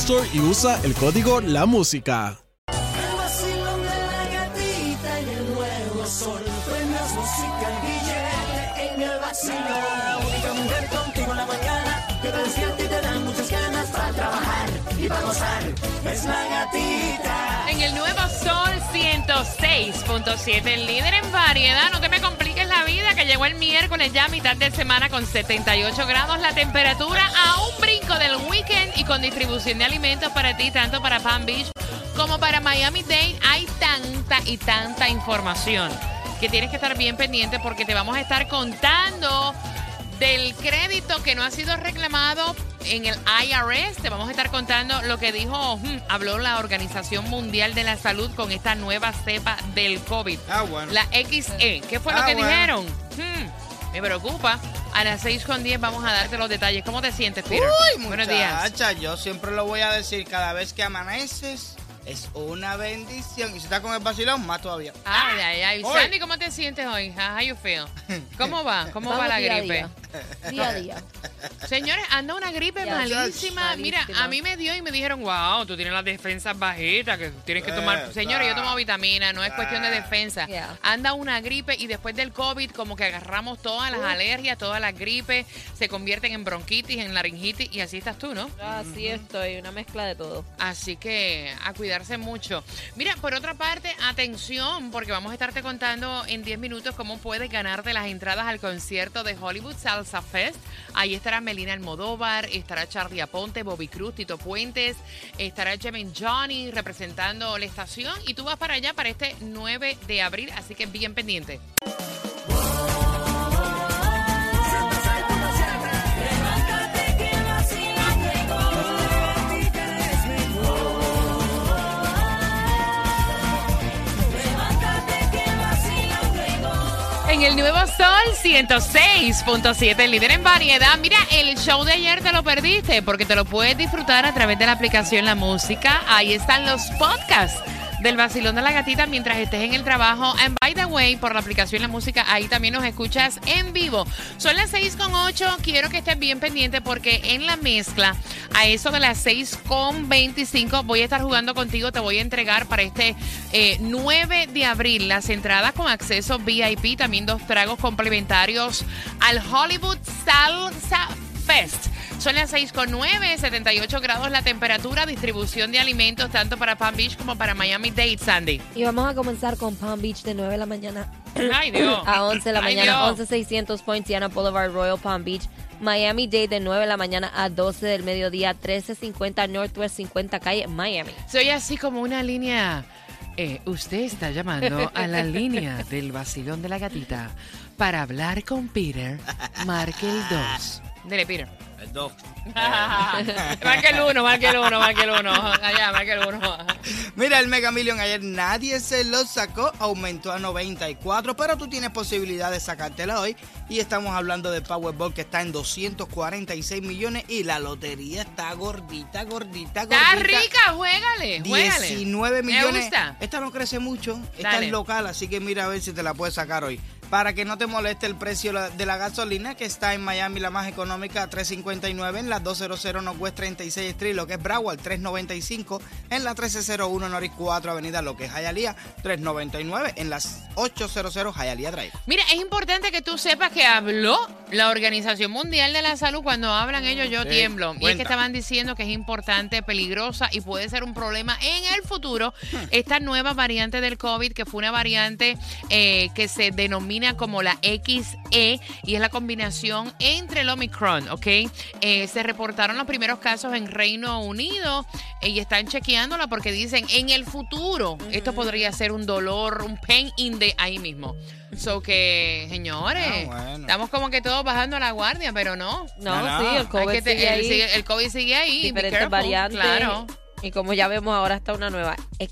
Store y usa el código La Música. En el. Es la gatita. En nuevo Sol 106.7, el líder en variedad. No te me vida, que llegó el miércoles ya, mitad de semana, con 78 grados la temperatura, a un brinco del weekend y con distribución de alimentos para ti, tanto para Palm Beach como para Miami Dade. Hay tanta y tanta información que tienes que estar bien pendiente porque te vamos a estar contando del crédito que no ha sido reclamado en el IRS. Te vamos a estar contando lo que dijo, hmm, habló la Organización Mundial de la Salud con esta nueva cepa del COVID. Ah, bueno. La XE. ¿Qué fue lo Ah, que bueno. dijeron? Hmm, me preocupa. A las 6 con 10 vamos a darte los detalles. ¿Cómo te sientes, Peter? Uy, Buenos días. muchacha, yo siempre lo voy a decir, cada vez que amaneces es una bendición. Y si estás con el vacilón, más todavía. Ay, ay, ay. Hoy. Sandy, ¿cómo te sientes hoy? How you feel? ¿Cómo va? ¿Cómo va la gripe? Día. A día. Señores, anda una gripe Ya, malísima. Mira, malísima. a mí me dio y me dijeron, wow, tú tienes las defensas bajitas, que tienes que Eh, tomar. Señores, yo tomo vitamina, no es cuestión de defensa. Yeah. Anda una gripe y después del COVID, como que agarramos todas las alergias, todas las gripes, se convierten en bronquitis, en laringitis y así estás tú, ¿no? Así estoy, una mezcla de todo. Así que a cuidarse mucho. Mira, por otra parte, atención, porque vamos a estarte contando en 10 minutos cómo puedes ganarte las entradas al concierto de Hollywood Salsa Fest. Ahí estará Melina Almodóvar, estará Charlie Aponte, Bobby Cruz, Tito Puentes, estará Jemin Johnny representando la estación y tú vas para allá para este 9 de abril, así que bien pendiente. En el nuevo Sol 106.7, el líder en variedad. Mira, el show de ayer te lo perdiste porque te lo puedes disfrutar a través de la aplicación La Música. Ahí están los podcasts del vacilón de la gatita mientras estés en el trabajo. And by the way, por la aplicación La Música, ahí también nos escuchas en vivo. Son las 6 con 8. Quiero que estés bien pendiente porque en la mezcla, a eso de las 6 con 25, voy a estar jugando contigo. Te voy a entregar para este eh, 9 de abril las entradas con acceso VIP, también dos tragos complementarios al Hollywood Salsa Fest. Son las 6 con 9, 78 grados la temperatura, distribución de alimentos tanto para Palm Beach como para Miami Dade, Sandy. Y vamos a comenzar con Palm Beach de 9 de la mañana Ay, Dios. a 11 de la Ay, mañana, Dios. 11600 Poinciana Boulevard, Royal Palm Beach. Miami Dade de 9 de la mañana a 12 del mediodía, 1350 Northwest 50 calle, Miami. Soy así como una línea. Eh, usted está llamando a la línea del vacilón de la gatita para hablar con Peter. Marque el 2. Dile, Peter. El dos. marque el 1, marque el 1, marque el 1. Allá, marque el 1. Mira, el Mega Million ayer nadie se lo sacó, aumentó a 94, pero tú tienes posibilidad de sacártela hoy. Y estamos hablando de Powerball que está en 246 millones y la lotería está gordita, gordita, gordita. Está rica, juégale, juégale. 19 millones. Me gusta. Esta no crece mucho, esta Dale. es local, así que mira a ver si te la puedes sacar hoy. Para que no te moleste el precio de la gasolina que está en Miami la más económica 359 en la 200 Northwest 36 Street, lo que es Broward 395 en la 1301 Norris 4 Avenida, lo que es Hialeah 399 en las 800 Hialeah Drive. Mira, es importante que tú sepas que habló la Organización Mundial de la Salud. Cuando hablan ellos, yo tiemblo. Y es que estaban diciendo que es importante, peligrosa y puede ser un problema en el futuro. Esta nueva variante del COVID, que fue una variante eh, que se denomina como la XE y es la combinación entre el Omicron, ¿ok? Eh, se reportaron los primeros casos en Reino Unido eh, y están chequeándola porque dicen en el futuro esto podría ser un dolor, un pain in the ahí mismo. So que, señores, Ah, bueno. estamos como que todos bajando la guardia, pero no. No, No, no. sí, el COVID te- sigue el, ahí. sigue- el COVID sigue ahí. diferentes variantes. Claro. Y como ya vemos, ahora está una nueva E.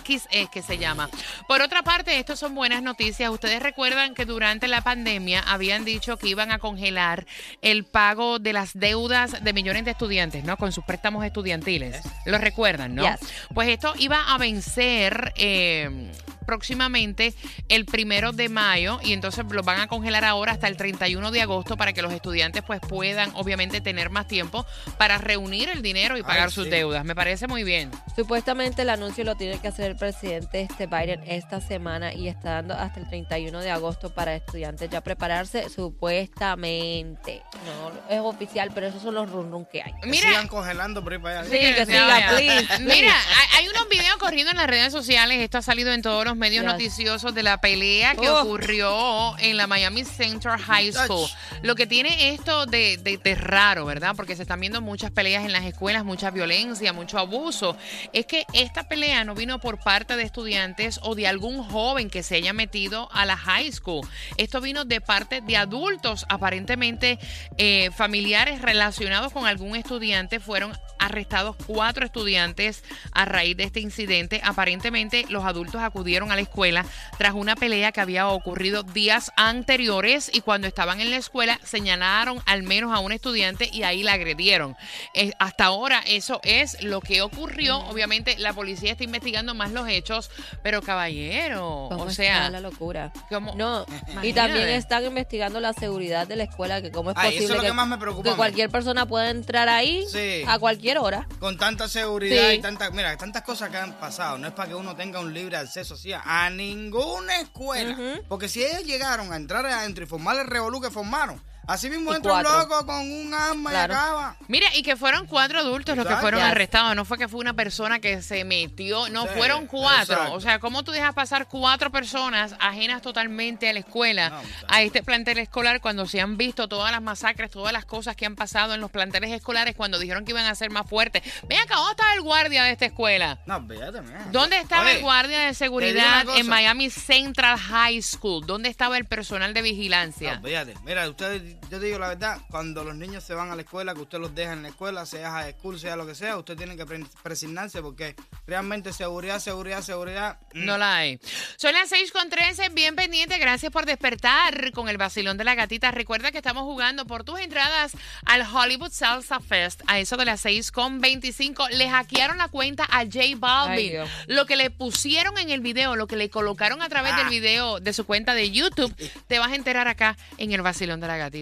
XE. X es que se llama. Por otra parte, estas son buenas noticias. Ustedes recuerdan que durante la pandemia habían dicho que iban a congelar el pago de las deudas de millones de estudiantes, ¿no? Con sus préstamos estudiantiles. Lo recuerdan, ¿no? Yes. Pues esto iba a vencer eh, próximamente el primero de mayo y entonces lo van a congelar ahora hasta el 31 de agosto para que los estudiantes pues puedan obviamente tener más tiempo para reunir el dinero y Ay, pagar sus sí. deudas. Me parece muy bien. Supuestamente el anuncio lo tiene que hacer el presidente este Biden esta semana y está dando hasta el 31 de agosto para estudiantes ya prepararse, supuestamente. No es oficial, pero esos son los run run que hay. Que Mira, sigan congelando por ahí para allá. Sí, que se siga, vaya. please, please. Mira, hay, hay unos videos corriendo en las redes sociales. Esto ha salido en todos los medios Yes. noticiosos de la pelea que Oh. ocurrió en la Miami Central High School. Lo que tiene esto de, de- de raro, ¿verdad? Porque se están viendo muchas peleas en las escuelas, mucha violencia, mucho abuso. Es que esta pelea no vino por parte de estudiantes o de algún joven que se haya metido a la high school. Esto vino de parte de adultos, aparentemente eh, familiares relacionados con algún estudiante. Fueron arrestados cuatro estudiantes a raíz de este incidente. Aparentemente los adultos acudieron a la escuela tras una pelea que había ocurrido días anteriores y cuando estaban en la escuela señalaron al menos a un estudiante y ahí la agredieron. Eh, hasta ahora eso es lo que ocurrió. Obviamente la policía está investigando más los hechos, pero caballero, ¿Cómo o está sea, la locura? ¿cómo? No, y también están investigando la seguridad de la escuela, que cómo es Ay, eso posible es lo que, que más me preocupa a que mí. cualquier persona pueda entrar ahí Sí. a cualquier hora. Con tanta seguridad Sí. y tantas, mira, tantas cosas que han pasado, no es para que uno tenga un libre acceso así a, ninguna escuela. Porque si ellos llegaron a entrar adentro y formar el revolú que formaron, así mismo entra un loco con un arma Claro. y acaba. Mira, y que fueron cuatro adultos los que fueron Yes. arrestados. No fue que fue una persona que se metió, no, Sí, fueron cuatro. exacto. O sea, ¿cómo tú dejas pasar cuatro personas ajenas totalmente a la escuela, No, a este plantel escolar, cuando se han visto todas las masacres, todas las cosas que han pasado en los planteles escolares, cuando dijeron que iban a ser más fuertes? Ven acá, ¿dónde estaba el guardia de esta escuela? No, fíjate, mira. ¿Dónde estaba Oye, el guardia de seguridad en. Miami Central High School? ¿Dónde estaba el personal de vigilancia? No, fíjate, mira, ustedes, yo te digo la verdad, cuando los niños se van a la escuela, que usted los deja en la escuela, sea high school, sea lo que sea, usted tiene que pre- presignarse porque realmente seguridad, seguridad, seguridad. mm, No la hay. Son las 6 con 13, bien pendiente. Gracias por despertar con el vacilón de la gatita. Recuerda que estamos jugando por tus entradas al Hollywood Salsa Fest a eso de las 6 con 25. Le hackearon la cuenta a J Balvin. Lo que le pusieron en el video, lo que le colocaron a través Ah. del video de su cuenta de YouTube, te vas a enterar acá en el vacilón de la gatita.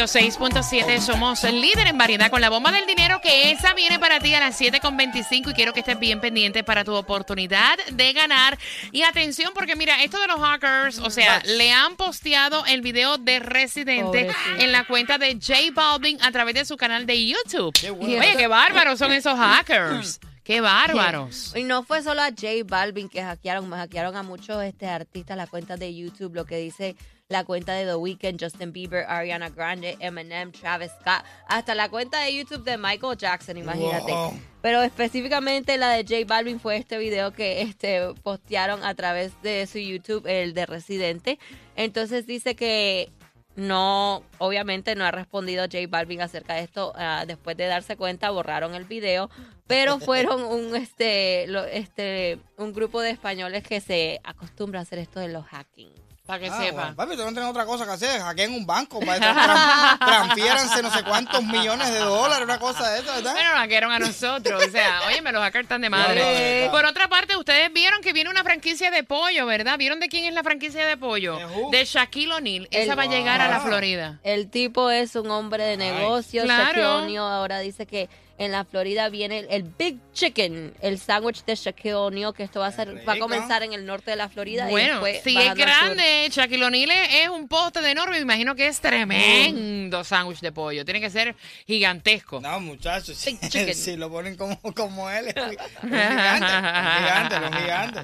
106.7, somos líder en variedad con la bomba del dinero que esa viene para ti a las 7.25 y quiero que estés bien pendiente para tu oportunidad de ganar. Y atención porque mira, esto de los hackers, o sea, le han posteado el video de Residente Pobrecito. en la cuenta de J Balvin a través de su canal de YouTube. Qué bueno. Oye, qué bárbaros son esos hackers. Qué bárbaros. Y no fue solo a J Balvin que hackearon, me hackearon a muchos este, artistas las cuentas de YouTube, lo que dice la cuenta de The Weeknd, Justin Bieber, Ariana Grande, Eminem, Travis Scott, hasta la cuenta de YouTube de Michael Jackson, imagínate. Wow. Pero específicamente la de J Balvin fue este video que este postearon a través de su YouTube, el de Residente. Entonces dice que no, obviamente no ha respondido J Balvin acerca de esto. ah, después de darse cuenta, borraron el video. Pero fueron un este, lo- este, un grupo de españoles que se acostumbra a hacer esto de los hacking. Para que Ah, sepa. bueno, papi, ustedes no tienen otra cosa que hacer. Hackeen un banco. Para eso, tran- transfiéranse no sé cuántos millones de dólares, una cosa de esa, ¿verdad? Bueno, nos hackearon a nosotros. O sea, oye, me los hackers están de madre. No, no, no. Por otra parte, ustedes vieron que viene una franquicia de pollo, ¿verdad? ¿Vieron de quién es la franquicia de pollo? ¿De? De Shaquille O'Neal. Esa va a llegar a la Ah. Florida. El tipo es un hombre de negocios. Claro. Shaquille O'Neal ahora dice que en la Florida viene el, el Big Chicken, el sándwich de Shaquille O'Neal, que esto va a ser, va a comenzar en el norte de la Florida. y Bueno, después si es grande, Shaquille O'Neal es es un poste de enorme. Me imagino que es tremendo sándwich de pollo. Tiene que ser gigantesco. No, muchachos, si, si lo ponen como, como él, es gigante, un gigante, un gigante.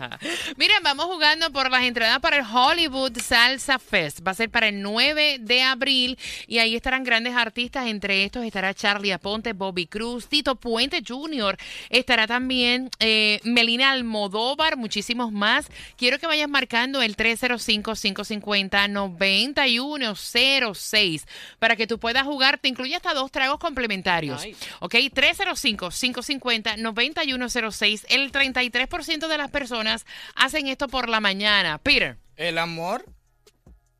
Miren, vamos jugando por las entradas para el Hollywood Salsa Fest. Va a ser para el 9 de abril y ahí estarán grandes artistas. Entre estos estará Charlie Aponte, Bobby Cruz, Tito Puente Jr. Estará también eh, Melina Almodóvar, muchísimos más. Quiero que vayas marcando el 305-550-9106 para que tú puedas jugar. Te incluye hasta dos tragos complementarios. Ok, 305-550-9106. El 33% de las personas hacen esto por la mañana. Peter, El amor,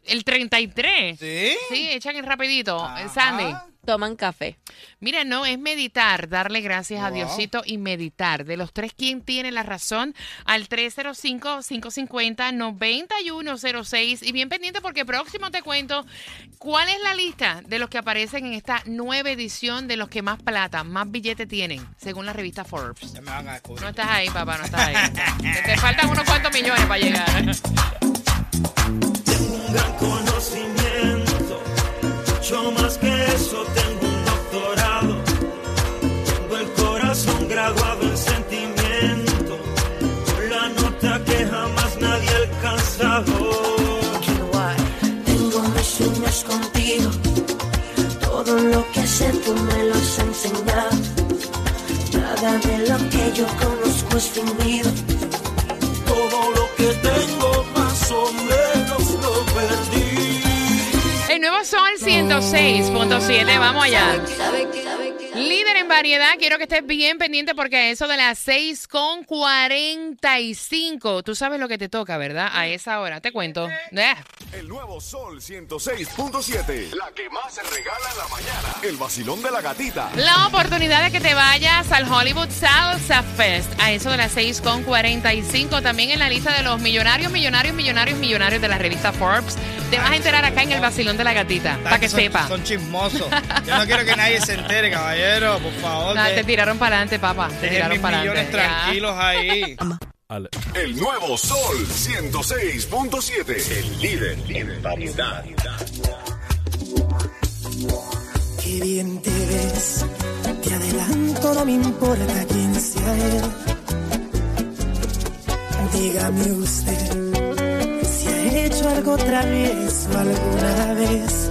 el 33. ¿sí? Sí, echan el rapidito. Ajá. Sandy. Toman café. Mira, no, es meditar, darle gracias a. Diosito y meditar. De los tres, ¿quién tiene la razón? Al 305-550-9106. Y bien pendiente porque próximo te cuento cuál es la lista de los que aparecen en esta nueva edición de los que más plata, más billete tienen, según la revista Forbes. Ya me van a descubrir. No estás ahí, papá, no estás ahí. te, te faltan unos cuantos millones para llegar. Tengo un gran conocimiento, mucho más que eso, tengo un doctorado. Tengo el corazón graduado en sentimiento, la nota que jamás nadie ha alcanzado. Tengo mis sueños contigo. Todo lo que sé tú me lo has enseñado. Nada de lo que yo conozco es fingido. 106.7, vamos allá. ¿Sabe qué? Variedad, quiero que estés bien pendiente porque a eso de las 6 con 45, tú sabes lo que te toca, ¿verdad? A esa hora, te cuento. El nuevo Sol 106.7. La que más se regala en la mañana. El vacilón de la gatita. La oportunidad de que te vayas al Hollywood Salsa Fest a eso de las 6 con 45, también en la lista de los millonarios, millonarios, millonarios, millonarios de la revista Forbes. Te vas a enterar acá en el vacilón de la gatita, para que son, sepa. Son chismosos. Yo no quiero que nadie se entere, caballero, por favor. Ah, de- te tiraron para adelante, papá. Te tiraron para adelante. Ya. tranquilos ahí. El nuevo Sol 106.7. El líder en variedad. Qué bien te ves. Te adelanto, no me importa quién sea él. Dígame usted si ha hecho algo travieso alguna vez.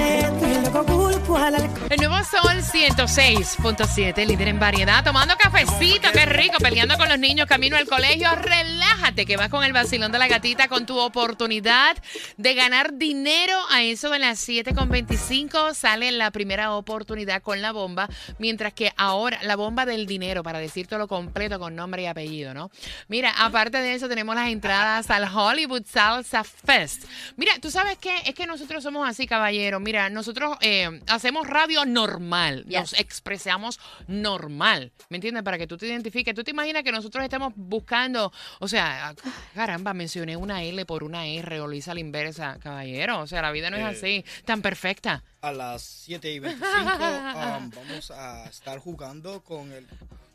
El nuevo Sol 106.7, líder en variedad, tomando cafecito, qué rico, peleando con los niños camino al colegio. Relájate que vas con el vacilón de la gatita con tu oportunidad de ganar dinero a eso de las 7.25. Sale la primera oportunidad con la bomba, mientras que ahora la bomba del dinero, para decirte lo completo con nombre y apellido. ¿no? Mira, aparte de eso, tenemos las entradas al Hollywood Salsa Fest. Mira, ¿tú sabes qué? Es que nosotros somos así, caballero. Mira, nosotros eh, hacemos radio normal. Nos expresamos normal. ¿Me entiendes? Para que tú te identifiques. ¿Tú te imaginas que nosotros estemos buscando, o sea, caramba, mencioné una L por una R o lo hice a la inversa, caballero? O sea, la vida no es Eh. así, tan perfecta. A las 7 y 25 um, vamos a estar jugando con el...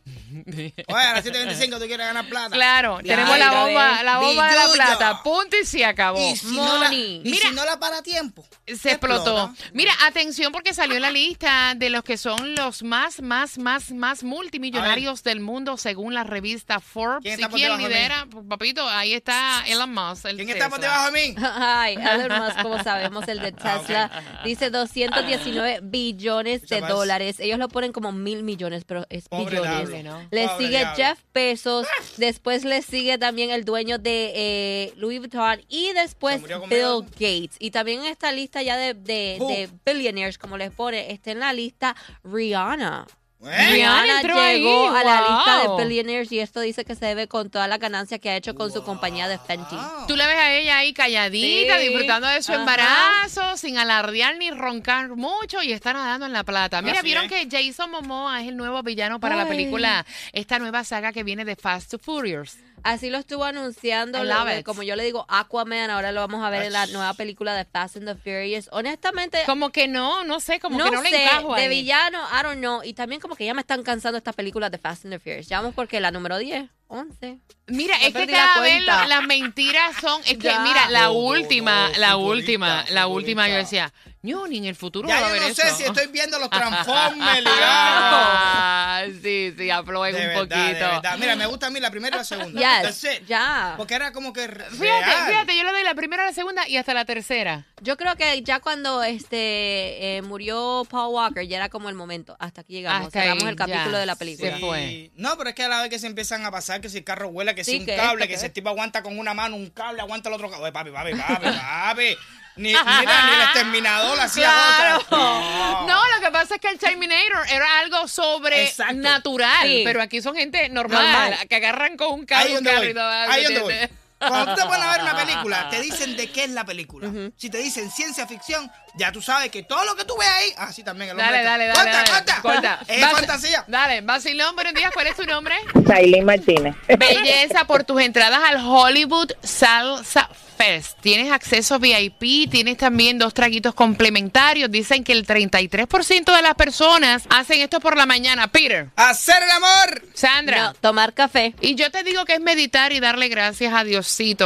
Oye, a las 7 y 25 tú quieres ganar plata. Claro, Ya, tenemos la bomba, la bomba de la plata. Punto y se acabó. Y si, no la, y Mira. si no la para a tiempo. Se explotó. explota. Mira, atención porque salió la lista de los que son los más, más, más, más multimillonarios del mundo según la revista Forbes. ¿Quién ¿Y está por quién debajo de mí? lidera? Papito, ahí está Elon Musk. el ¿Quién está por Tesla. debajo de mí? Ay, Elon Musk, como sabemos, el de Tesla, dice 219 billones de dólares. Ellos lo ponen como mil millones, pero es Pobre billones. Le Pobre sigue diablo. Jeff Bezos, después le sigue también el dueño de eh, Louis Vuitton y después Bill miedo. Gates. Y también en esta lista ya de, de, de billionaires, como les pone, está en la lista Rihanna. ¿Eh? Rihanna entró ahí, llegó a la lista wow. de billionaires y esto dice que se debe con toda la ganancia que ha hecho con su compañía de Fenty. Wow. Tú la ves a ella ahí calladita, Sí. disfrutando de su Ajá. embarazo, sin alardear ni roncar mucho y está nadando en la plata. Mira, Así vieron es. que Jason Momoa es el nuevo villano para la Ay. película, esta nueva saga que viene de Fast to Furious. Así lo estuvo anunciando, lo- como yo le digo, Aquaman, ahora lo vamos a ver en la nueva película de Fast and the Furious. Honestamente, Como que no, no sé, como no, que no le sé, encajo de ahí. villano, I don't know. Y también como que ya me están cansando estas películas de Fast and the Furious. Ya vamos porque la número 10, 11. Mira, es que cada vez las mentiras son. Es que, Ya. mira, la No, última, no, la última, la última, yo decía, no, ni en el futuro va Ya a yo no eso. sé si estoy viendo los Transformers. Ah, sí, sí, aflojen De un verdad, de poquito. verdad. Mira, me gusta a mí la primera y la segunda. Yes, ya. Porque era como que Fíjate, real. fíjate, yo le doy la primera, la segunda y hasta la tercera. Yo creo que ya cuando este eh, murió Paul Walker, ya era como el momento. Hasta aquí llegamos. Hasta Cerramos ahí, el capítulo ya. de la película. Se fue. No, pero es que a la vez que se empiezan a pasar, que si el carro vuela, que si un que cable, que que si el esto. tipo aguanta con una mano un cable, aguanta el otro cable. Oye, papi, papi, papi, papi. Ni, mira, ni el exterminador hacía Claro. gota. No. No, lo que pasa es que el Terminator era algo sobrenatural. Sí. Pero aquí son gente normal, Normal. que agarran con un Ahí carro, un donde voy. Ahí donde voy. Cuando tú te pones a ver una película, te dicen de qué es la película. Si te dicen ciencia ficción, ya tú sabes que todo lo que tú ves ahí, así también el hombre Dale, dale, dale. Corta, dale. corta. Corta. Es Vas- fantasía. Dale, Basilón, buenos días. ¿Cuál es tu nombre? Sailin Martínez. Belleza por tus entradas al Hollywood Salsa Fest. Tienes acceso VIP, tienes también dos traguitos complementarios. Dicen que el 33% de las personas hacen esto por la mañana. Peter, Hacer el amor. Sandra. No, tomar café. Y yo te digo que es meditar y darle gracias a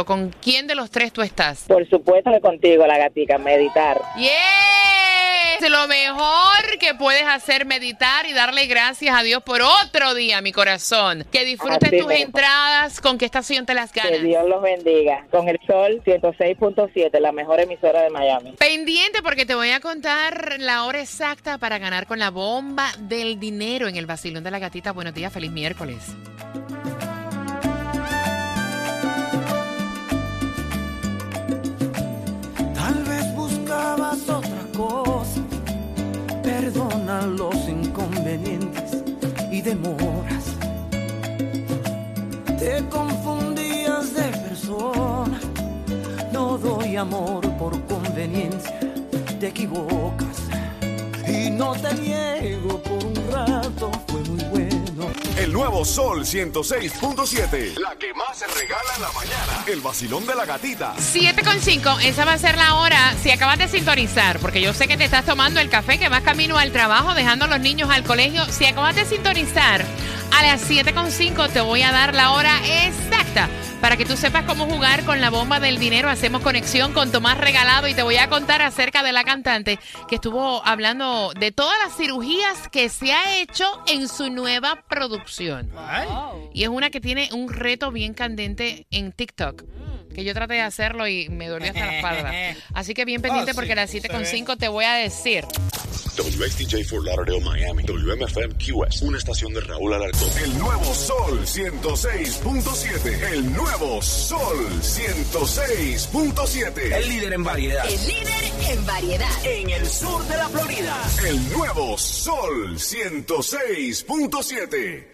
¿Con quién de los tres tú estás? Por supuesto que contigo, la gatica, meditar. ¡Yes! Lo mejor que puedes hacer meditar y darle gracias a Dios por otro día, mi corazón. Que disfrutes Así tus mismo. entradas. ¿Con qué estación te las Que ganas? Dios los bendiga. Con el sol 106.7, la mejor emisora de Miami. Pendiente porque te voy a contar la hora exacta para ganar con la bomba del dinero en el vacilón de la gatita. Buenos días, feliz miércoles. Buscabas otra cosa. Perdona los inconvenientes y demoras. Te confundías de persona. No doy amor por conveniencia. Te equivocas. Y no te niego por un rato. El nuevo Sol 106.7. La que más se regala en la mañana. El vacilón de la gatita. 7 con 5, esa va a ser la hora. Si acabas de sintonizar, porque yo sé que te estás tomando el café, que vas camino al trabajo, dejando a los niños al colegio. Si acabas de sintonizar, a las 7 con 5 te voy a dar la hora exacta para que tú sepas cómo jugar con la bomba del dinero. Hacemos conexión con Tomás Regalado y te voy a contar acerca de la cantante que estuvo hablando de todas las cirugías que se ha hecho en su nueva producción. Y es una que tiene un reto bien candente en TikTok. Que yo traté de hacerlo y me dolió hasta la espalda. Así que bien pendiente Oh, sí, porque a las se 7.5 te voy a decir. WXTJ for Lauderdale, Miami. WMFM QS. Una estación de Raúl Alarcón. El nuevo Sol 106.7. El nuevo Sol 106.7. El líder en variedad. El líder en variedad. En el sur de la Florida. El nuevo Sol 106.7.